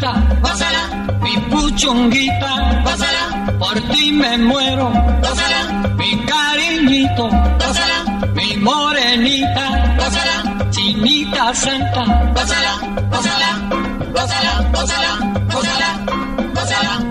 Santa, gózala, mi puchonguita, gózala, por ti me muero, gózala, mi cariñito, gózala, mi morenita, gózala, chinita santa, gózala, gózala, gózala, gózala, gózala, gózala.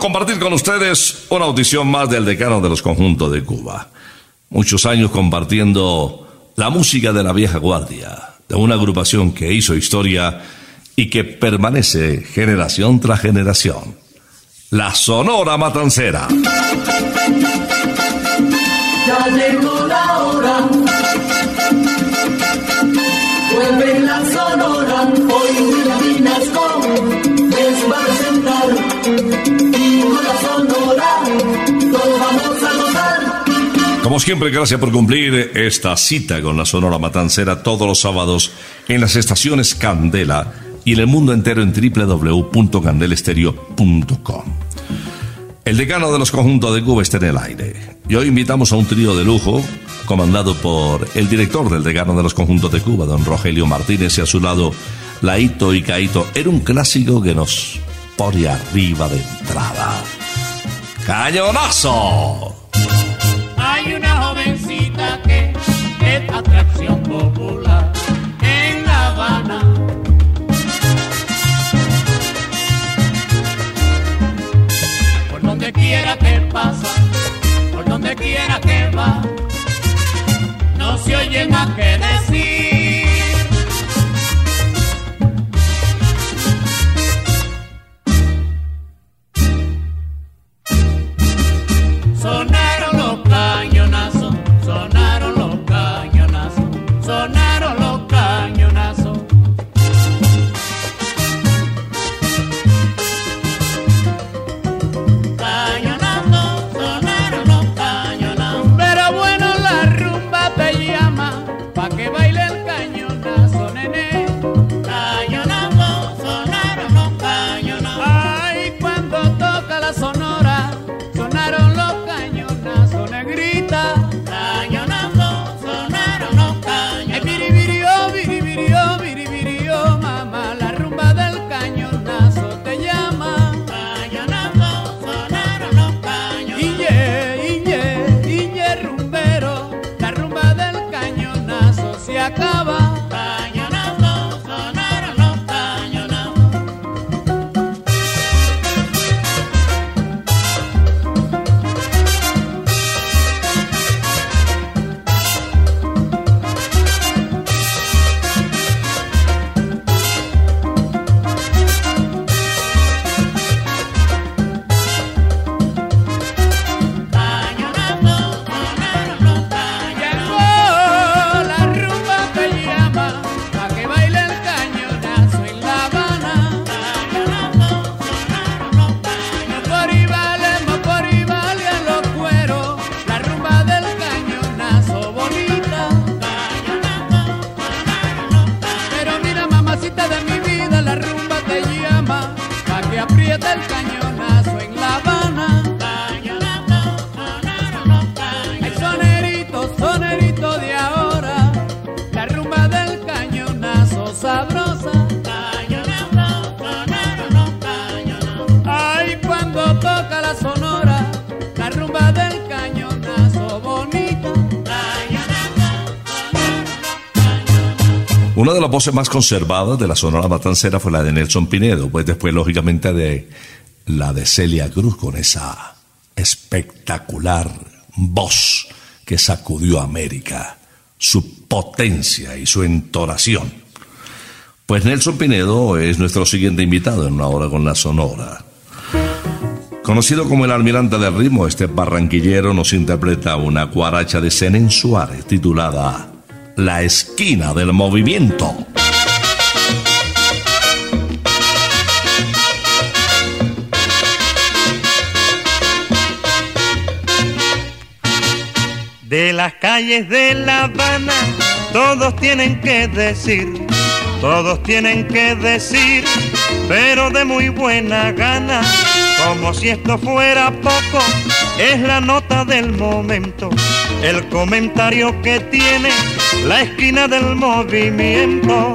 Compartir con ustedes una audición más del decano de los conjuntos de Cuba. Muchos años compartiendo la música de la vieja guardia, de una agrupación que hizo historia y que permanece generación tras generación. La Sonora Matancera. Ya llegó la hora. Vuelve la sonora. Siempre, gracias por cumplir esta cita con la Sonora Matancera todos los sábados en las estaciones Candela y en el mundo entero en www.candelestereo.com. El decano de los conjuntos de Cuba está en el aire. Y hoy invitamos a un trío de lujo comandado por el director del decano de los conjuntos de Cuba, don Rogelio Martínez, y a su lado Laito y Caito. Era un clásico que nos pone arriba de entrada. ¡Cañonazo! atracción popular en La Habana. Por donde quiera que pasa, por donde quiera que va, no se oye más que decir. Sonar aprieta el cañón. Una de las voces más conservadas de la Sonora Matancera fue la de Nelson Pinedo, pues después, lógicamente, de la de Celia Cruz con esa espectacular voz que sacudió a América, su potencia y su entonación. Pues Nelson Pinedo es nuestro siguiente invitado en una hora con la Sonora. Conocido como el almirante del ritmo, este barranquillero nos interpreta una cuaracha de Zenén Suárez titulada la esquina del movimiento. De las calles de La Habana, todos tienen que decir, todos tienen que decir, pero de muy buena gana, como si esto fuera poco, es la nota del momento, el comentario que tiene la esquina del movimiento.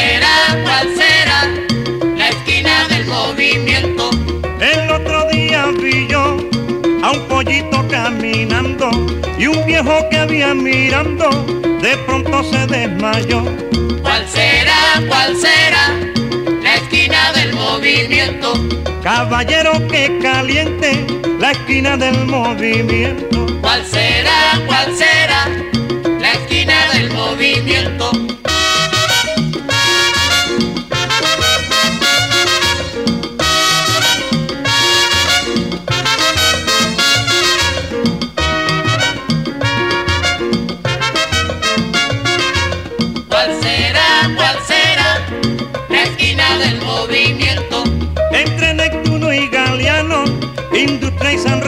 pollito caminando y un viejo que había mirando de pronto se desmayó. ¿Cuál será, cuál será la esquina del movimiento? Caballero que caliente la esquina del movimiento. ¿Cuál será, cuál será la esquina del movimiento?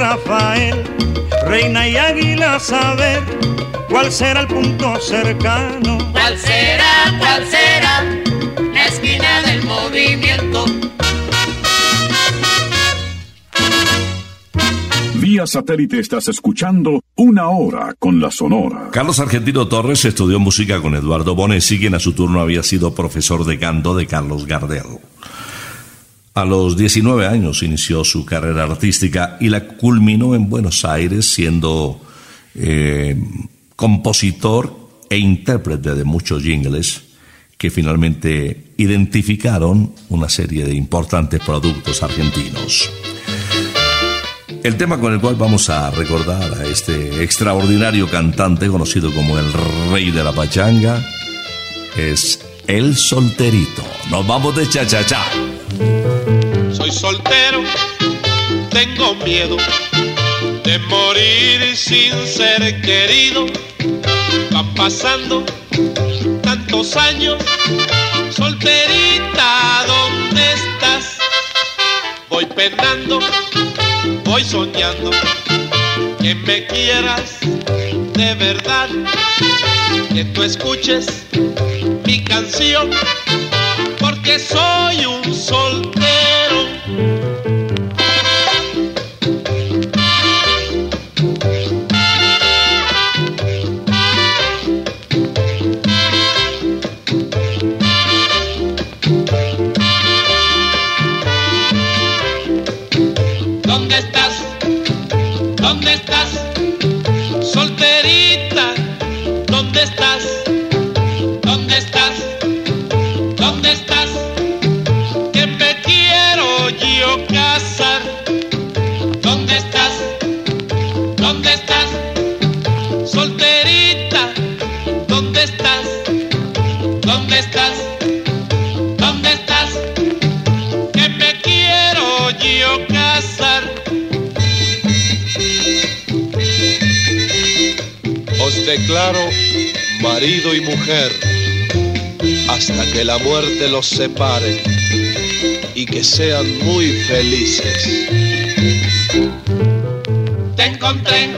Rafael, Reina y Águila, saber cuál será el punto cercano. ¿Cuál será, cuál será la esquina del movimiento? Vía satélite estás escuchando una hora con la Sonora. Carlos Argentino Torres estudió música con Eduardo Bonesi, quien a su turno había sido profesor de canto de Carlos Gardel. A los 19 años inició su carrera artística y la culminó en Buenos Aires siendo eh, compositor e intérprete de muchos jingles que finalmente identificaron una serie de importantes productos argentinos. El tema con el cual vamos a recordar a este extraordinario cantante conocido como el rey de la pachanga es El Solterito. Nos vamos de cha-cha-cha soy soltero, tengo miedo de morir sin ser querido. Van pasando tantos años, solterita, ¿dónde estás? Voy penando, voy soñando que me quieras de verdad, que tú escuches mi canción, soy un soltero declaro marido y mujer hasta que la muerte los separe y que sean muy felices. Te encontré,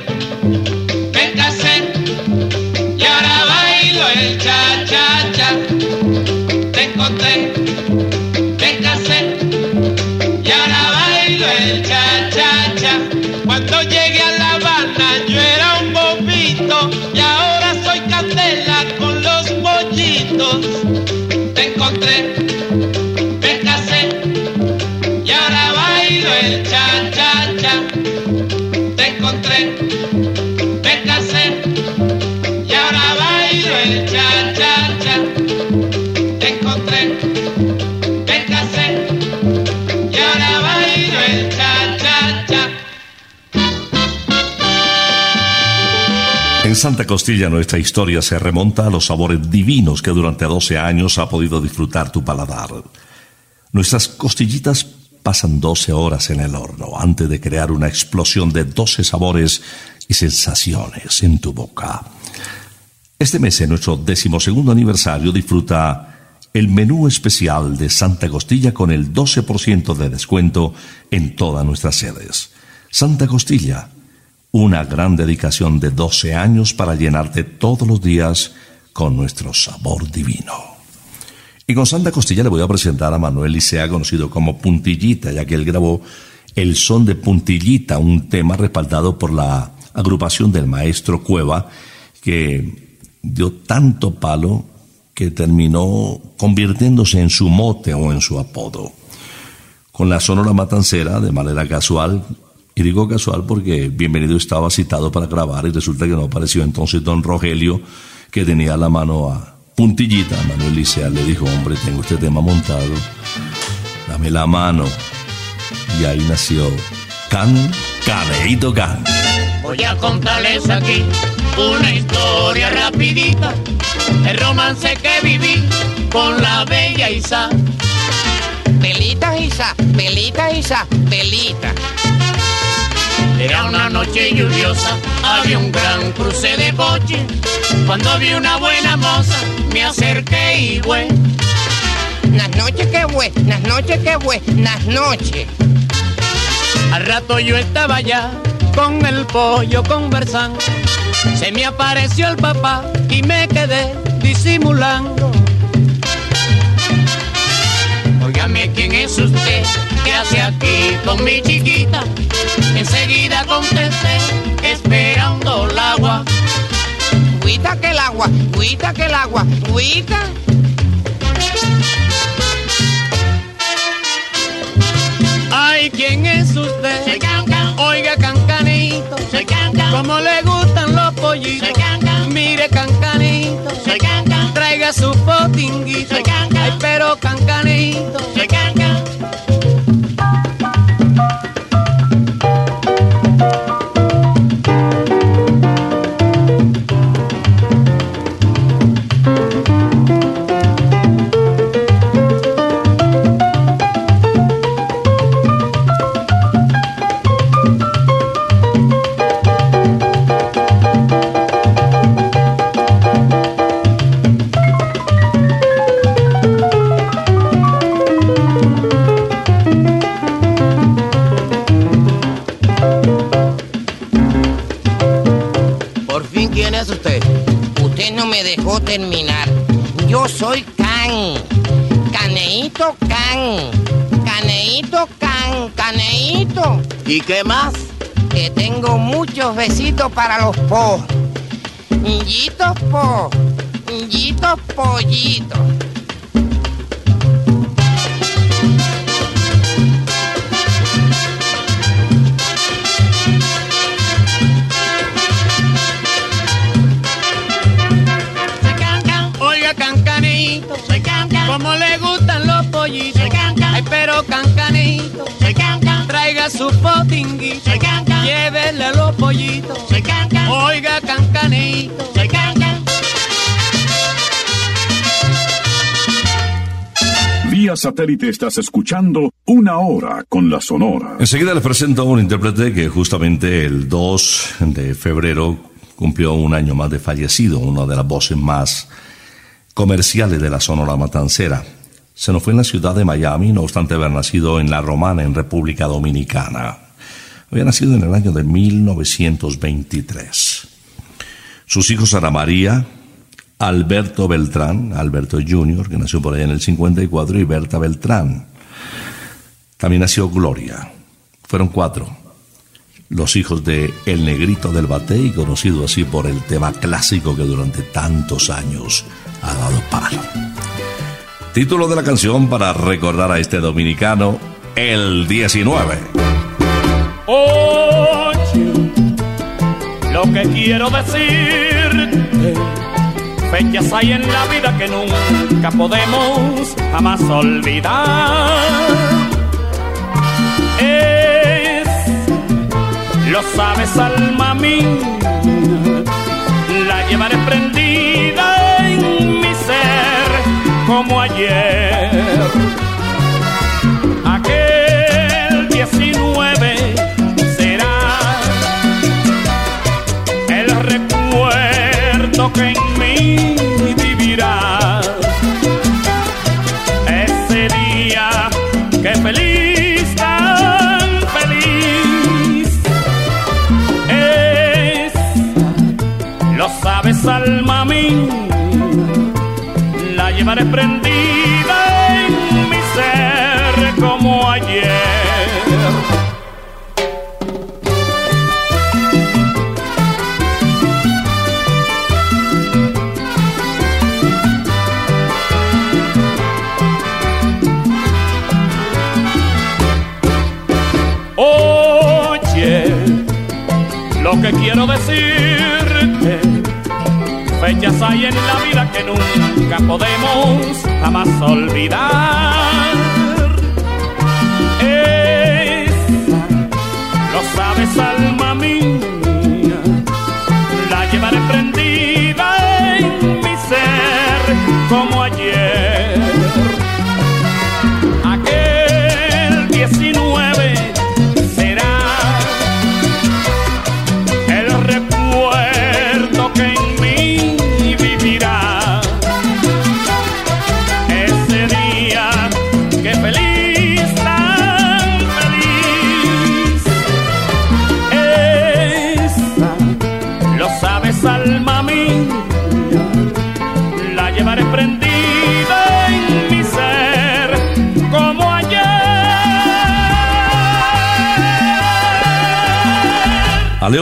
Santa Costilla nuestra historia se remonta a los sabores divinos que durante 12 años ha podido disfrutar tu paladar. Nuestras costillitas pasan 12 horas en el horno antes de crear una explosión de 12 sabores y sensaciones en tu boca. Este mes, en nuestro decimosegundo aniversario, disfruta el menú especial de Santa Costilla con el 12% de descuento en todas nuestras sedes. Santa Costilla, una gran dedicación de 12 años para llenarte todos los días con nuestro sabor divino. Y con Santa Costilla le voy a presentar a Manuel Licea, conocido como Puntillita, ya que él grabó El son de Puntillita, un tema respaldado por la agrupación del maestro Cueva, que dio tanto palo que terminó convirtiéndose en su mote o en su apodo. Con la Sonora Matancera, de manera casual, y digo casual porque Bienvenido estaba citado para grabar y resulta que no apareció entonces don Rogelio, que tenía la mano a puntillita. Manuel Licea le dijo, hombre, tengo este tema montado, dame la mano. Y ahí nació Can, Caneito Can. Voy a contarles aquí una historia rapidita, el romance que viví con la bella Isa. Pelita, Isa, pelita, Isa, pelita. Era una noche lluviosa, había un gran cruce de coche. Cuando vi una buena moza, me acerqué y fue. Las noches que fue, las noches que fue, las noches. Al rato yo estaba allá con el pollo conversando. Se me apareció el papá y me quedé disimulando. ¿Quién es usted? ¿Qué hace aquí con mi chiquita? Enseguida contesté, esperando el agua. Cuita que el agua, cuita que el agua, cuita. Ay, ¿quién es usted? Soy Cancan, Oiga, cancanito, soy Cancan, ¿cómo le gustan los pollitos? soy Cancan, Mire, cancanito, soy Cancan, traiga su potinguito. Soy Cancan. Ay, pero cancanito, ¿Y qué más? Que tengo muchos besitos para los po. Yitos po. Yitos pollitos. Su potinguito, cancan. llévele los pollitos, cancan. oiga cancanito. Cancan. Vía satélite estás escuchando Una Hora con la Sonora. Enseguida les presento a un intérprete que justamente el 2 de febrero cumplió un año más de fallecido, una de las voces más comerciales de la Sonora Matancera. Se nos fue en la ciudad de Miami, no obstante haber nacido en La Romana, en República Dominicana. Había nacido en el año de 1923. Sus hijos Ana María, Alberto Beltrán, Alberto Jr., que nació por ahí en el 54, y Berta Beltrán. También nació Gloria. Fueron cuatro. Los hijos de El Negrito del Batey, conocido así por el tema clásico que durante tantos años ha dado palo. Título de la canción para recordar a este dominicano, el 19. Oye, lo que quiero decirte, fechas hay en la vida que nunca podemos jamás olvidar. Es, lo sabes, alma mía, la llevaré prendida como ayer. Aquel 19 será el recuerdo que en mí vivirá. Llevaré prendida en mi ser como ayer. Oye, lo que quiero decirte fechas hay en la vida que nunca podemos jamás olvidar. Esa, lo sabes, alma mía, la llevaré prendida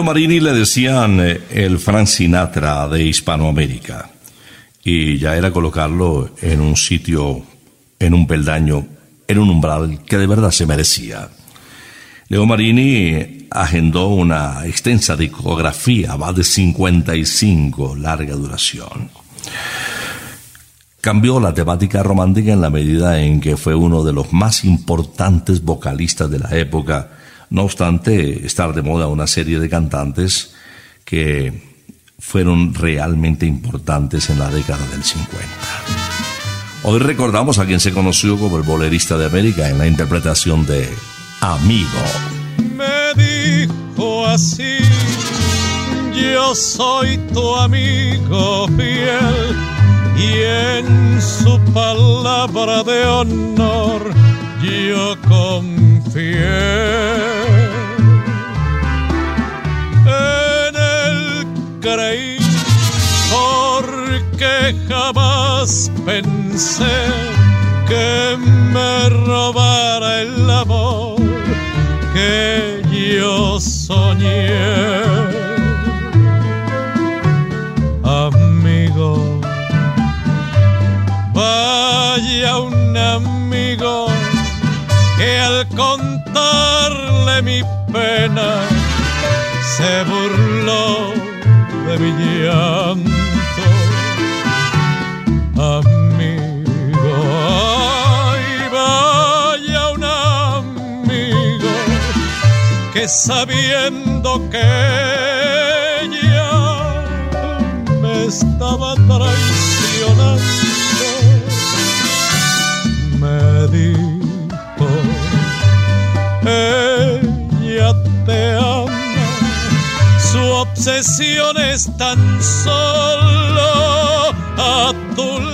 Marini le decían eh, el Frank Sinatra de Hispanoamérica y ya era colocarlo en un sitio, en un peldaño, en un umbral que de verdad se merecía. Leo Marini agendó una extensa discografía, más de 55, larga duración. Cambió la temática romántica en la medida en que fue uno de los más importantes vocalistas de la época, no obstante estar de moda una serie de cantantes que fueron realmente importantes en la década del 50. Hoy recordamos a quien se conoció como el bolerista de América en la interpretación de Amigo. me dijo así, yo soy tu amigo fiel y en su palabra de honor yo confié. Porque jamás pensé que me robara el amor que yo soñé. Amigo, vaya un amigo que al contarle mi pena se burló de mi llanto. Amigo, ay, vaya un amigo que sabiendo que ella me estaba traicionando, me dijo, ella te ama, su obsesión es tan solo a tu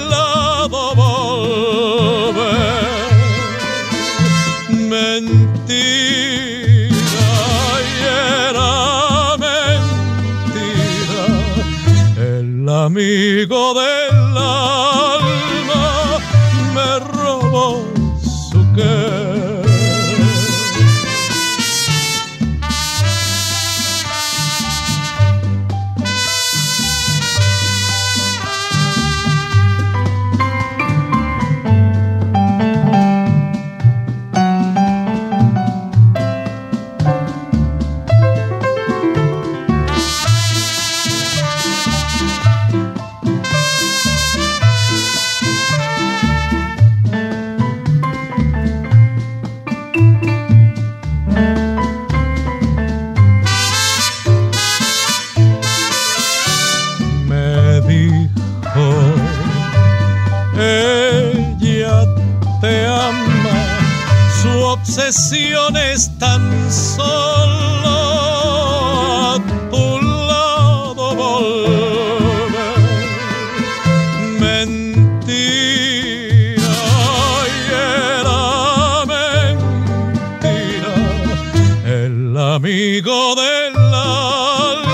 amigo del alma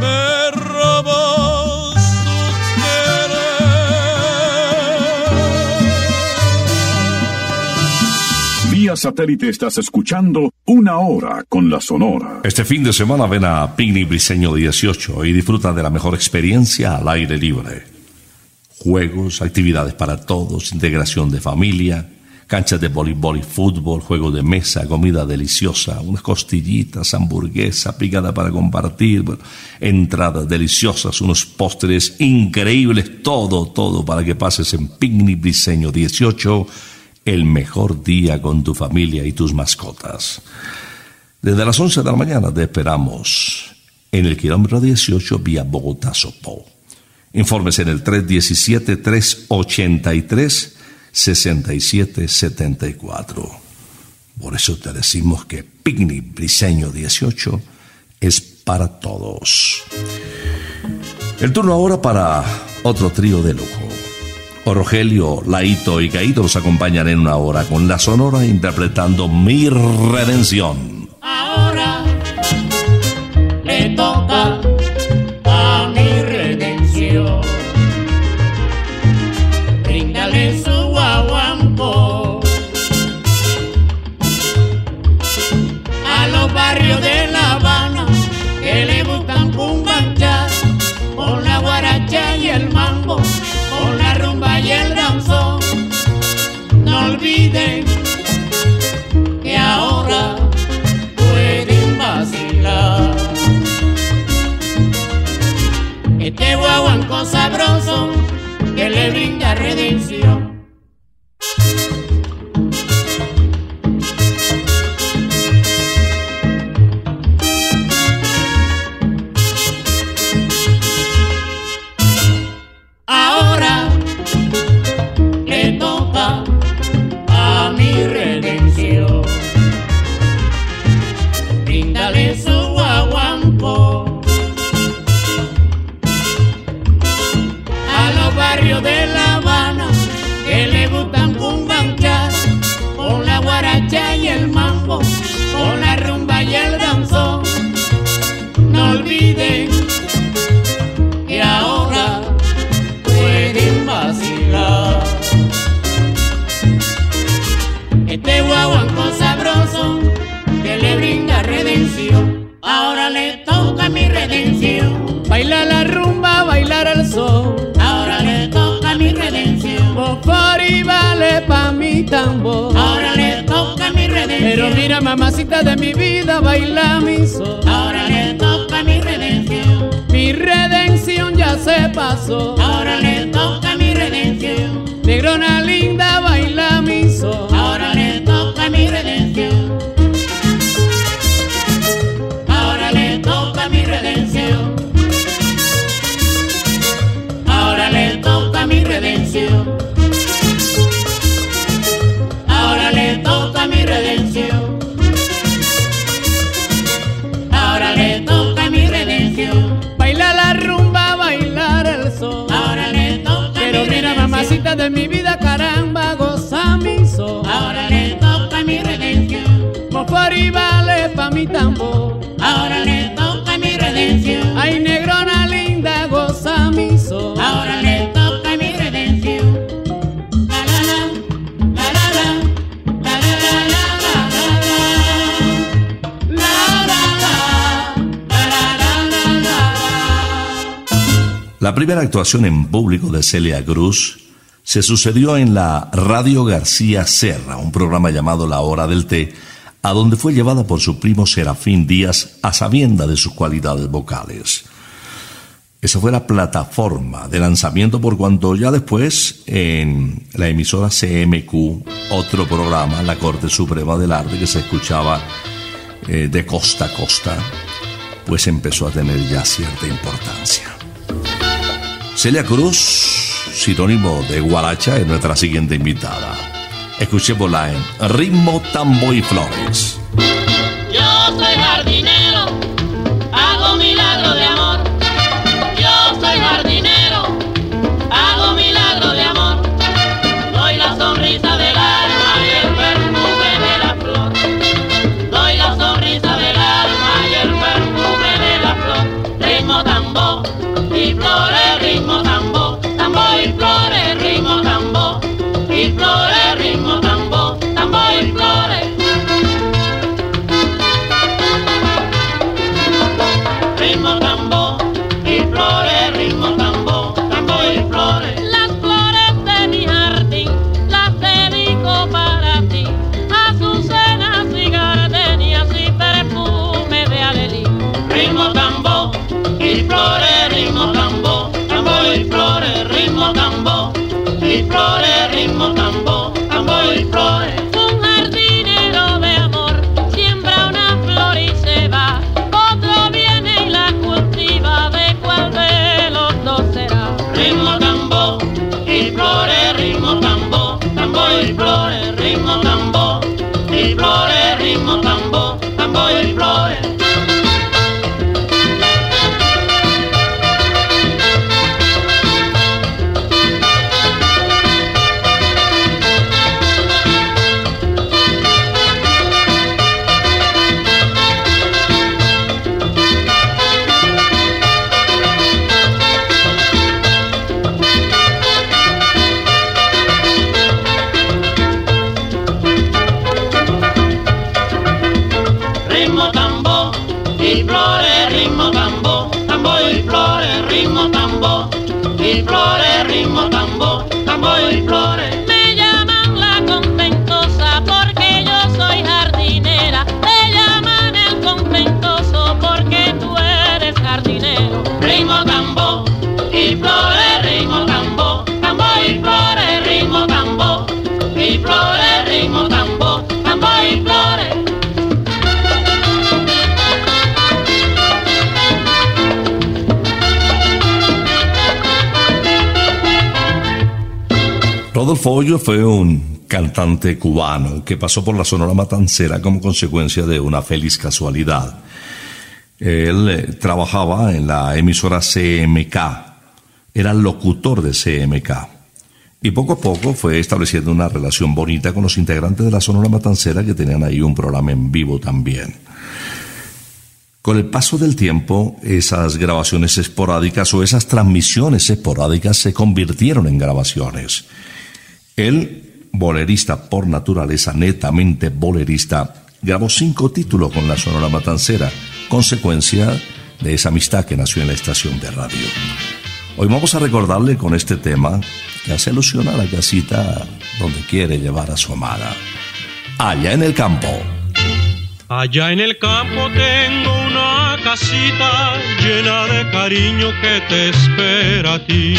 me robó su Vía satélite estás escuchando Una Hora con la Sonora. Este fin de semana ven a Picnic Briseño 18 y disfruta de la mejor experiencia al aire libre. Juegos, actividades para todos, integración de familia, canchas de voleibol y fútbol, juegos de mesa, comida deliciosa, unas costillitas, hamburguesa, picada para compartir, entradas deliciosas, unos postres increíbles, todo, todo para que pases en Picnic Briseño 18 el mejor día con tu familia y tus mascotas. Desde las 11 de la mañana te esperamos en el kilómetro 18 vía Bogotá-Sopó. Informes en el 317-383-6774. Por eso te decimos que Picnic Briseño 18 es para todos. El turno ahora para otro trío de lujo. O Laito y Caíto nos acompañan en una hora con la Sonora interpretando Mi Redención. Ahora de mi vida, caramba, goza mi son. Ahora le toca mi redención. Mofor y vale pa' mi tambor. Ahora le toca mi redención. Ay, negrona linda, goza mi son. Ahora le toca mi redención. La la la la la la, la la la la la la. La primera actuación en público de Celia Cruz se sucedió en la Radio García Serra, un programa llamado La Hora del Té, a donde fue llevada por su primo Serafín Díaz a sabienda de sus cualidades vocales. Esa fue la plataforma de lanzamiento por cuanto ya después en la emisora CMQ, otro programa, la Corte Suprema del Arte, que se escuchaba eh, de costa a costa, pues empezó a tener ya cierta importancia. Celia Cruz, sinónimo de Guaracha, es nuestra siguiente invitada. Escuchémosla en Ritmo, Tambo y Flores. Y flores. Rodolfo Hoyo fue un cantante cubano que pasó por la Sonora Matancera como consecuencia de una feliz casualidad. Él eh, trabajaba en la emisora CMK, era locutor de CMK. Y poco a poco fue estableciendo una relación bonita con los integrantes de la Sonora Matancera que tenían ahí un programa en vivo también. Con el paso del tiempo, esas grabaciones esporádicas o esas transmisiones esporádicas se convirtieron en grabaciones. Él, bolerista por naturaleza, netamente bolerista, grabó cinco títulos con la Sonora Matancera, consecuencia de esa amistad que nació en la estación de radio. Hoy vamos a recordarle con este tema que hace alusión a la casita donde quiere llevar a su amada. Allá en el campo. Allá en el campo tengo una casita llena de cariño que te espera a ti.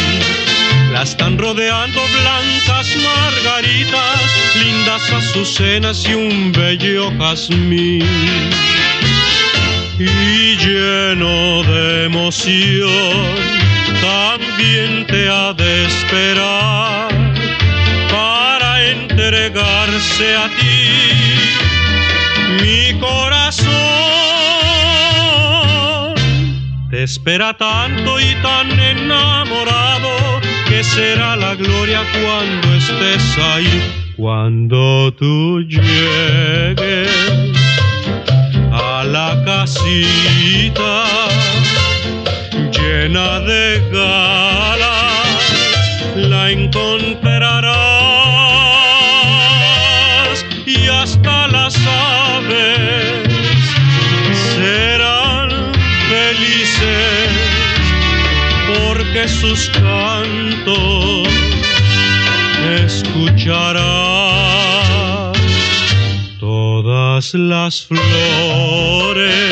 La están rodeando blancas margaritas, lindas azucenas y un bello jazmín. Y lleno de emoción, también te ha de esperar para entregarse a ti. Mi corazón te espera tanto y tan enamorado será la gloria cuando estés ahí. Cuando tú llegues a la casita llena de galas, la encontrarás sus cantos escucharás todas las flores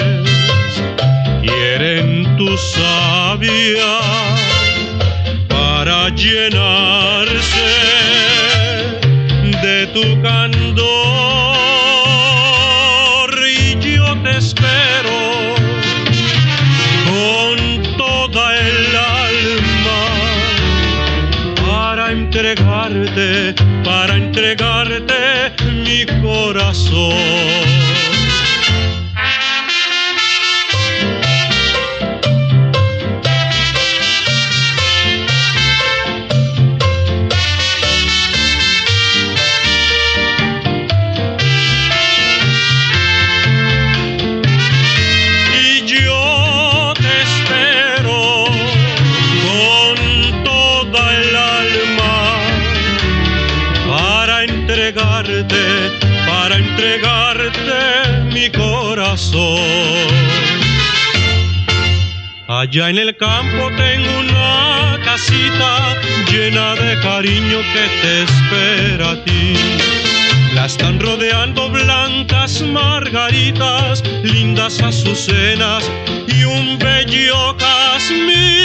quieren tu sabia para llenarse de tu candor entregarte mi corazón. Allá en el campo tengo una casita llena de cariño que te espera a ti. La están rodeando blancas margaritas, lindas azucenas y un bello jazmín.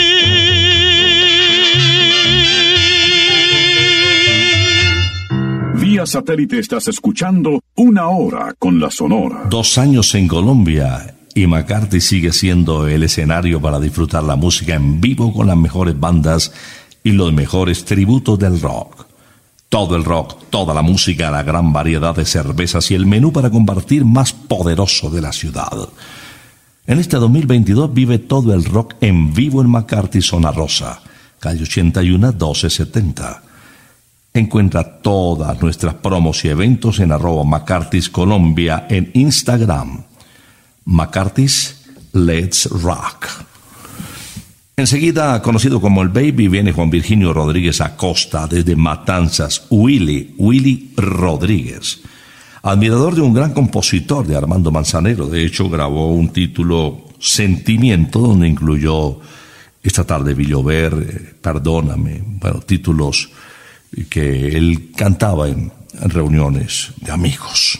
Satélite estás escuchando Una Hora con la Sonora. Dos años en Colombia y McCarthy sigue siendo el escenario para disfrutar la música en vivo con las mejores bandas y los mejores tributos del rock. Todo el rock, toda la música, la gran variedad de cervezas y el menú para compartir más poderoso de la ciudad. En este 2022 vive todo el rock en vivo en McCarthy Zona Rosa, calle 81 1270. Encuentra todas nuestras promos y eventos en arroba McCarthy's Colombia en Instagram. McCarthy's Let's Rock. Enseguida, conocido como el Baby, viene Juan Virginio Rodríguez Acosta desde Matanzas, Willy, Willy Rodríguez. Admirador de un gran compositor de Armando Manzanero, de hecho grabó un título Sentimiento, donde incluyó Esta tarde Villover, eh, Perdóname, bueno, títulos que él cantaba en, reuniones de amigos.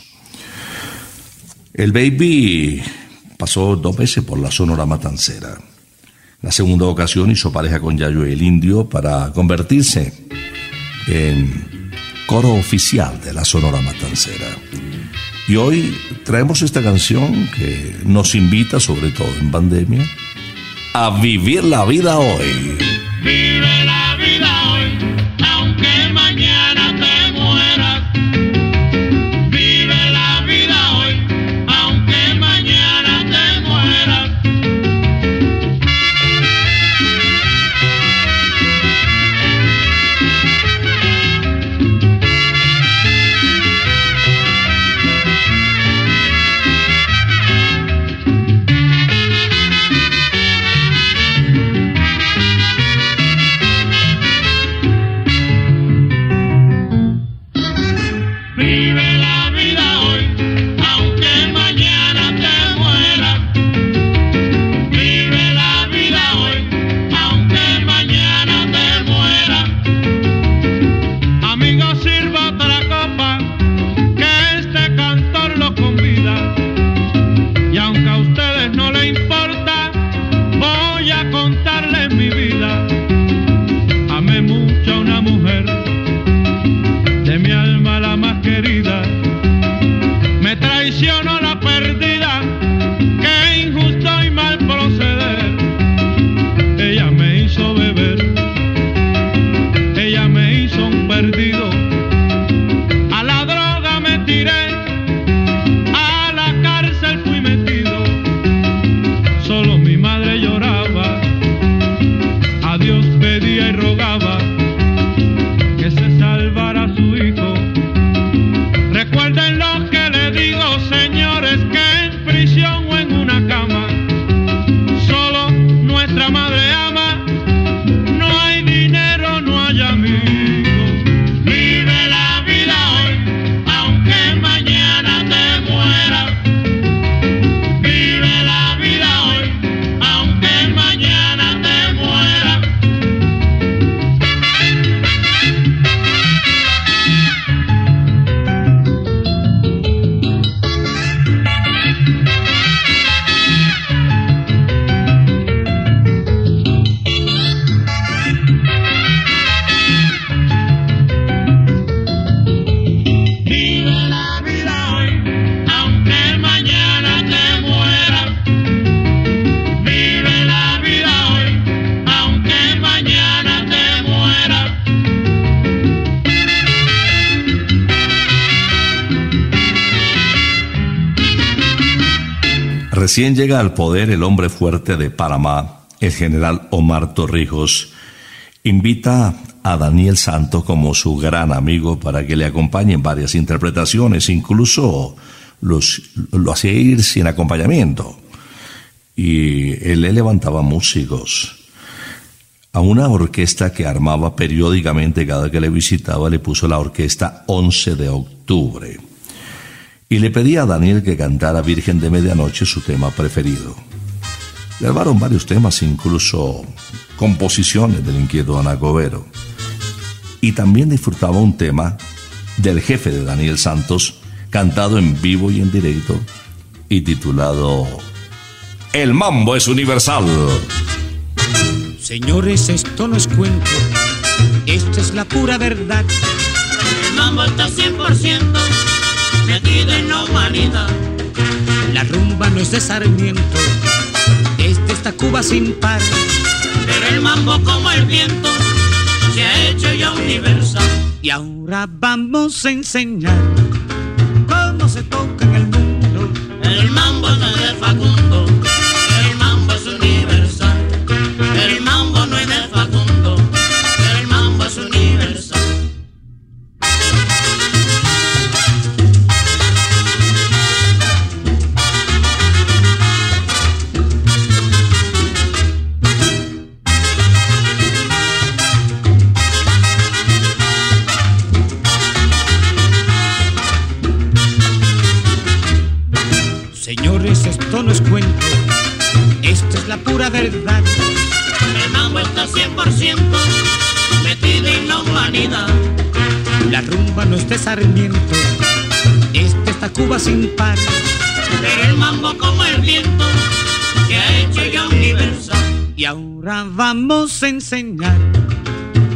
El Baby pasó dos veces por la Sonora Matancera. La segunda ocasión hizo pareja con Yayo el Indio para convertirse en coro oficial de la Sonora Matancera. Y hoy traemos esta canción que nos invita, sobre todo en pandemia, a vivir la vida hoy. Recién llega al poder el hombre fuerte de Panamá, el general Omar Torrijos, invita a Daniel Santos como su gran amigo para que le acompañe en varias interpretaciones, incluso los, lo hacía ir sin acompañamiento. Y él le levantaba músicos. A una orquesta que armaba periódicamente cada que le visitaba le puso la orquesta 11 de octubre. Y le pedía a Daniel que cantara Virgen de Medianoche su tema preferido. Grabaron varios temas, incluso composiciones del inquieto Anacobero. Y también disfrutaba un tema del jefe de Daniel Santos, cantado en vivo y en directo, y titulado El mambo es universal. Señores, esto no es cuento, esto es la pura verdad. El mambo está 100% en la humanidad. La rumba no es de Sarmiento, es de esta Cuba sin par. Pero el mambo como el viento se ha hecho ya universal. Y ahora vamos a enseñar cómo se toca Sarmiento, es de esta Cuba sin par. Pero el mambo como el viento se ha hecho ya universal. Y ahora vamos a enseñar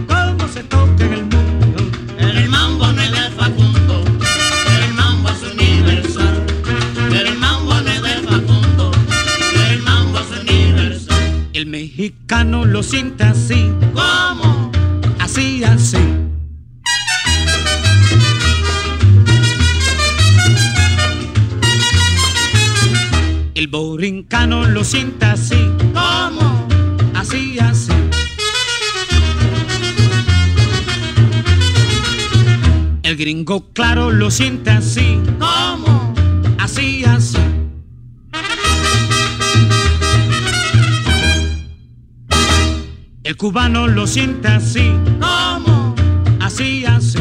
cómo se toca en el mundo. El mambo no es de Facundo, el mambo es universal. El mambo no es de Facundo, el mambo es universal. El mexicano lo siente así, ¿Cómo? así, así. El borincano lo siente así, ¿Cómo? así, así. El gringo claro lo siente así, ¿Cómo? así, así. El cubano lo siente así, ¿Cómo? así, así.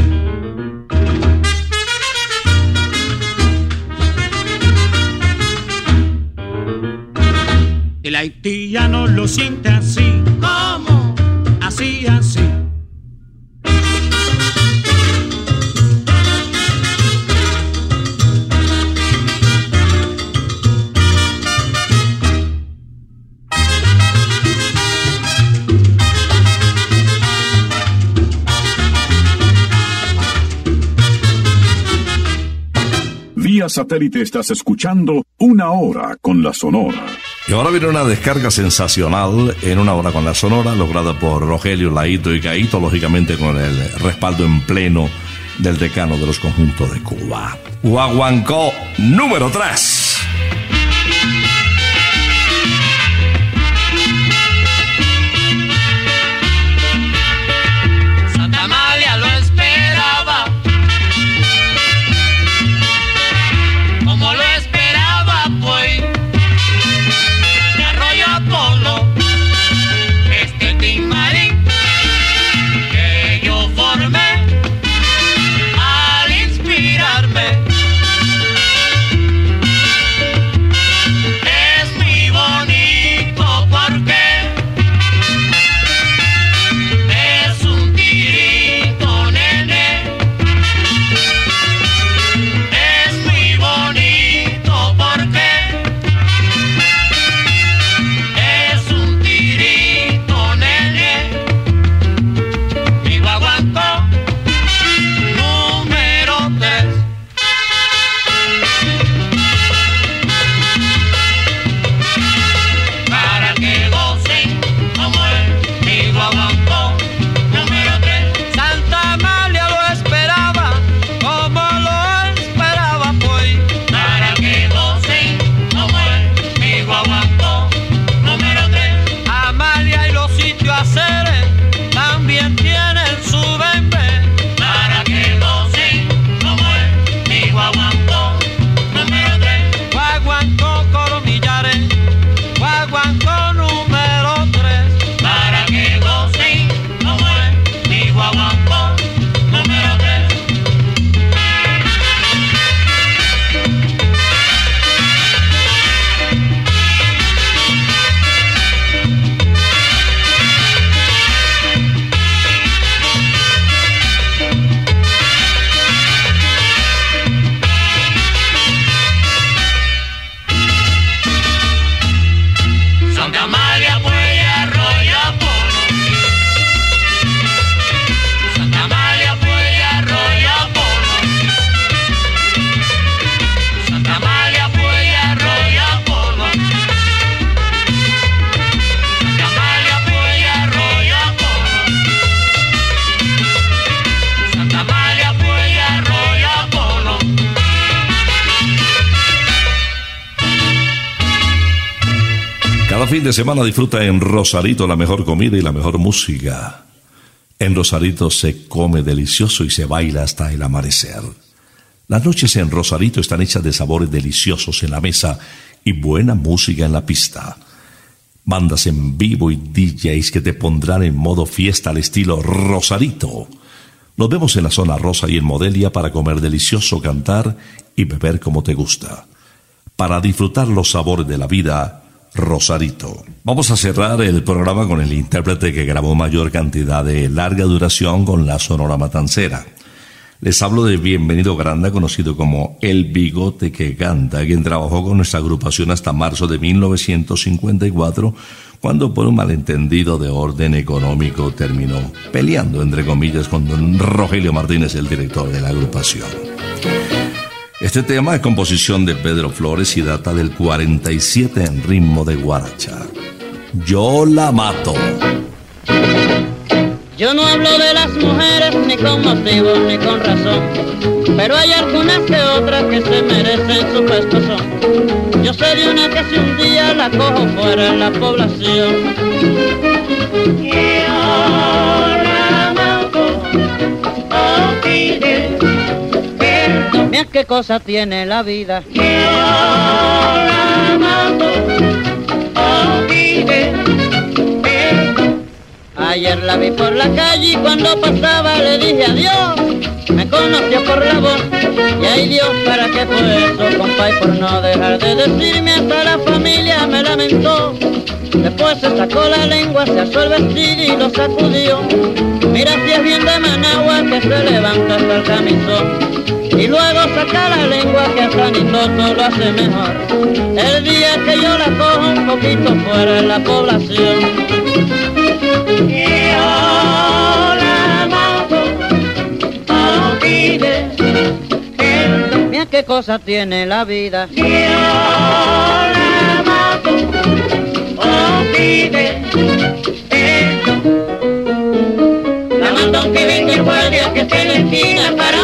Haitiano lo siente así, ¿Cómo? así, así. Vía satélite estás escuchando Una Hora con la Sonora. Y ahora viene una descarga sensacional en una hora con la sonora, lograda por Rogelio Laito y Caito, lógicamente con el respaldo en pleno del decano de los conjuntos de Cuba. Huaguancó número 3. De semana disfruta en Rosarito la mejor comida y la mejor música. En Rosarito se come delicioso y se baila hasta el amanecer. Las noches en Rosarito están hechas de sabores deliciosos en la mesa y buena música en la pista. Bandas en vivo y DJs que te pondrán en modo fiesta al estilo Rosarito. Nos vemos en la zona rosa y en Modelia para comer delicioso, cantar y beber como te gusta. Para disfrutar los sabores de la vida, Rosarito. Vamos a cerrar el programa con el intérprete que grabó mayor cantidad de larga duración con la Sonora Matancera. Les hablo de Bienvenido Granda, conocido como El Bigote que Canta, quien trabajó con nuestra agrupación hasta marzo de 1954, cuando por un malentendido de orden económico terminó peleando, entre comillas, con don Rogelio Martínez, el director de la agrupación. Este tema es composición de Pedro Flores y data del 47 en ritmo de guaracha. Yo la mato. Yo no hablo de las mujeres ni con motivo ni con razón, pero hay algunas que otras que se merecen su pescozón. Yo sé de una que si un día la cojo fuera en la población. Yo la mato, oh. Mira qué cosa tiene la vida. Ayer la vi por la calle y cuando pasaba le dije adiós. Me conoció por la voz y ay Dios, ¿para qué fue eso, compa? Por no dejar de decirme hasta la familia me lamentó. Después se sacó la lengua, se asó el vestido y lo sacudió. Mira si es bien de Managua que se levanta hasta el camisón. Y luego saca la lengua que a Sanitoto lo hace mejor. El día que yo la cojo un poquito fuera de la población. Yo la mato. Mira qué cosa tiene la vida. Yo la mato, pide perdón. La mato aunque venga el guardia que esté en caramba.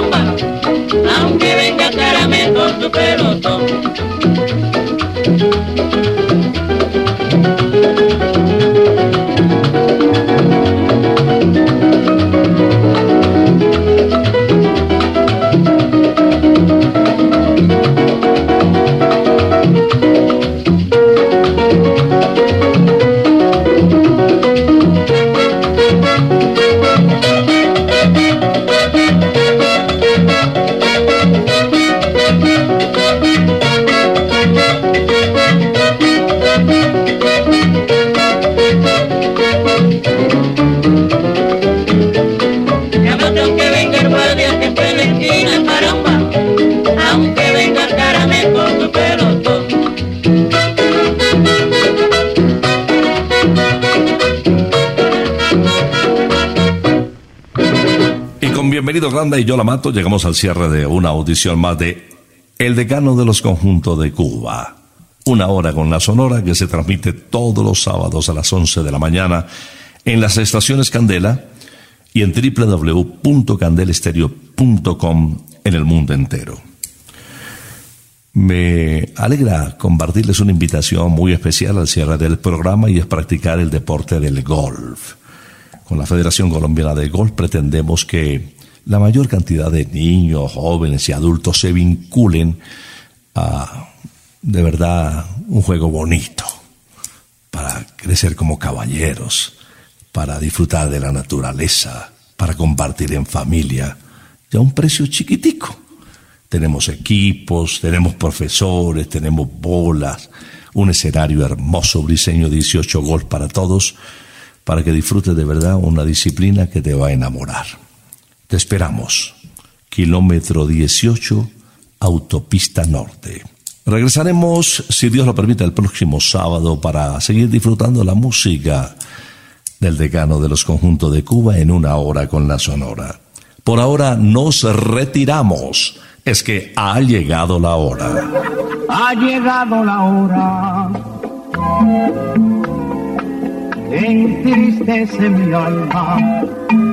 Y Yo la Mato llegamos al cierre de una audición más de El Decano de los Conjuntos de Cuba. Una hora con la Sonora que se transmite todos los sábados a las 11 de la mañana en las estaciones Candela y en www.candelestereo.com en el mundo entero. Me alegra compartirles una invitación muy especial al cierre del programa y es practicar el deporte del golf. Con la Federación Colombiana de Golf pretendemos que la mayor cantidad de niños, jóvenes y adultos se vinculen a, de verdad, un juego bonito, para crecer como caballeros, para disfrutar de la naturaleza, para compartir en familia, y a un precio chiquitico. Tenemos equipos, tenemos profesores, tenemos bolas, un escenario hermoso, Briseño 18 Golf para todos, para que disfrutes de verdad una disciplina que te va a enamorar. Te esperamos. Kilómetro 18, Autopista Norte. Regresaremos, si Dios lo permite, el próximo sábado para seguir disfrutando la música del decano de los conjuntos de Cuba en una hora con la Sonora. Por ahora nos retiramos. Es que ha llegado la hora. Ha llegado la hora. Entristece mi alma.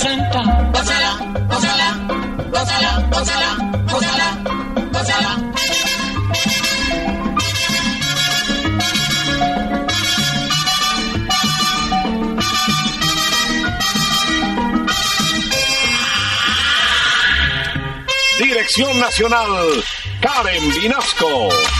60. Gózala, gózala, gózala, gózala, gózala, gózala. Dirección Nacional, Karen Vinasco.